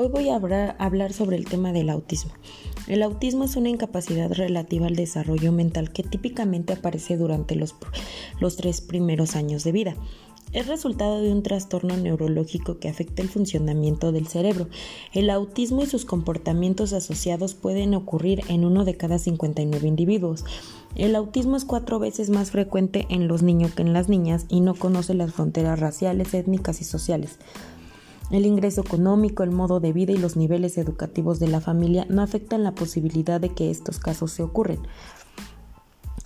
Hoy voy a hablar, sobre el tema del autismo. El autismo es una incapacidad relativa al desarrollo mental que típicamente aparece durante los, los tres primeros años de vida. Es resultado de un trastorno neurológico que afecta el funcionamiento del cerebro. El autismo y sus comportamientos asociados pueden ocurrir en uno de cada 59 individuos. El autismo es cuatro veces más frecuente en los niños que en las niñas y no conoce las fronteras raciales, étnicas y sociales. El ingreso económico, el modo de vida y los niveles educativos de la familia no afectan la posibilidad de que estos casos se ocurren.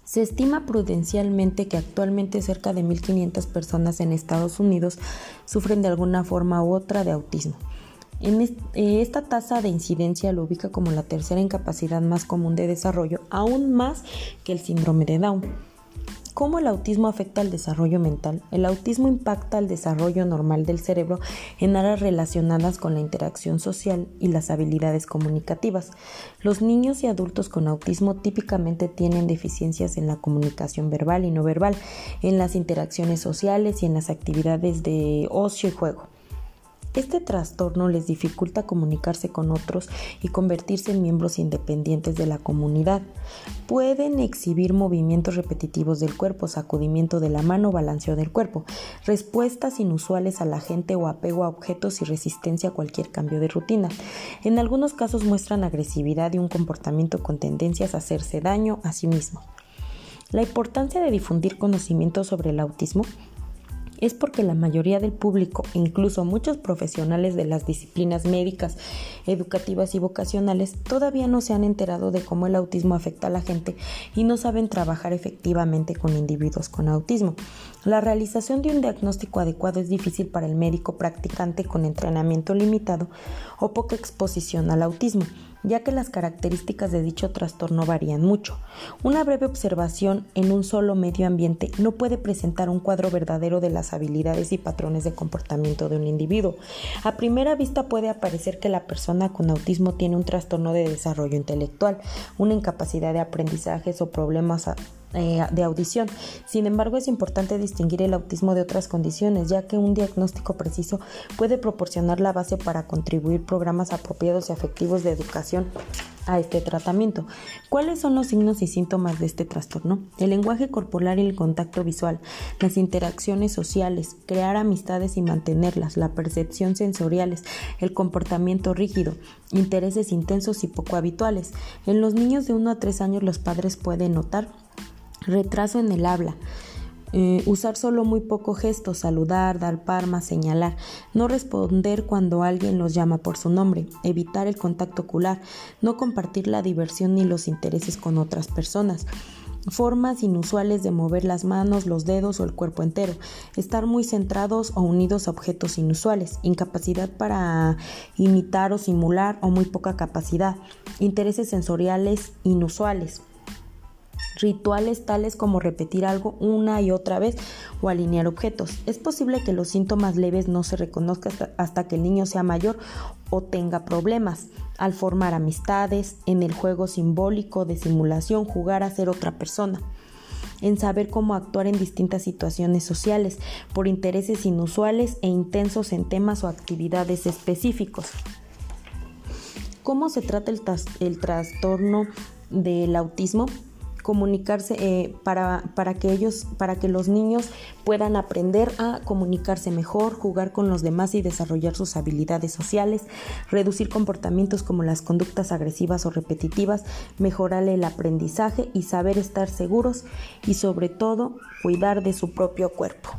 Se estima prudencialmente que actualmente cerca de 1.500 personas en Estados Unidos sufren de alguna forma u otra de autismo. En eh, esta tasa de incidencia lo ubica como la tercera incapacidad más común de desarrollo, aún más que el síndrome de Down. ¿Cómo el autismo afecta al desarrollo mental? El autismo impacta el desarrollo normal del cerebro en áreas relacionadas con la interacción social y las habilidades comunicativas. Los niños y adultos con autismo típicamente tienen deficiencias en la comunicación verbal y no verbal, en las interacciones sociales y en las actividades de ocio y juego. Este trastorno les dificulta comunicarse con otros y convertirse en miembros independientes de la comunidad. Pueden exhibir movimientos repetitivos del cuerpo, sacudimiento de la mano, balanceo del cuerpo, respuestas inusuales a la gente o apego a objetos y resistencia a cualquier cambio de rutina. En algunos casos muestran agresividad y un comportamiento con tendencias a hacerse daño a sí mismo. La importancia de difundir conocimiento sobre el autismo es porque la mayoría del público, incluso muchos profesionales de las disciplinas médicas, educativas y vocacionales, todavía no se han enterado de cómo el autismo afecta a la gente y no saben trabajar efectivamente con individuos con autismo. La realización de un diagnóstico adecuado es difícil para el médico practicante con entrenamiento limitado o poca exposición al autismo ya que las características de dicho trastorno varían mucho. Una breve observación en un solo medio ambiente no puede presentar un cuadro verdadero de las habilidades y patrones de comportamiento de un individuo. A primera vista puede aparecer que la persona con autismo tiene un trastorno de desarrollo intelectual, una incapacidad de aprendizajes o problemas eh, de audición. Sin embargo, es importante distinguir el autismo de otras condiciones, ya que un diagnóstico preciso puede proporcionar la base para contribuir programas apropiados y afectivos de educación a este tratamiento. ¿Cuáles son los signos y síntomas de este trastorno? El lenguaje corporal y el contacto visual, las interacciones sociales, crear amistades y mantenerlas, la percepción sensoriales, el comportamiento rígido, intereses intensos y poco habituales. En los niños de 1 a 3 años los padres pueden notar Retraso en el habla. Eh, usar solo muy poco gesto, saludar, dar palmas, señalar, no responder cuando alguien los llama por su nombre, evitar el contacto ocular, no compartir la diversión ni los intereses con otras personas, formas inusuales de mover las manos, los dedos o el cuerpo entero, estar muy centrados o unidos a objetos inusuales, incapacidad para imitar o simular o muy poca capacidad, intereses sensoriales inusuales rituales tales como repetir algo una y otra vez o alinear objetos. Es posible que los síntomas leves no se reconozcan hasta, que el niño sea mayor o tenga problemas al formar amistades, en el juego simbólico de simulación, jugar a ser otra persona en saber cómo actuar en distintas situaciones sociales, por intereses inusuales e intensos en temas o actividades específicos. ¿Cómo se trata el, trastorno del autismo? Comunicarse eh, para, para, que ellos, para que los niños puedan aprender a comunicarse mejor, jugar con los demás y desarrollar sus habilidades sociales, reducir comportamientos como las conductas agresivas o repetitivas, mejorar el aprendizaje y saber estar seguros y sobre todo cuidar de su propio cuerpo.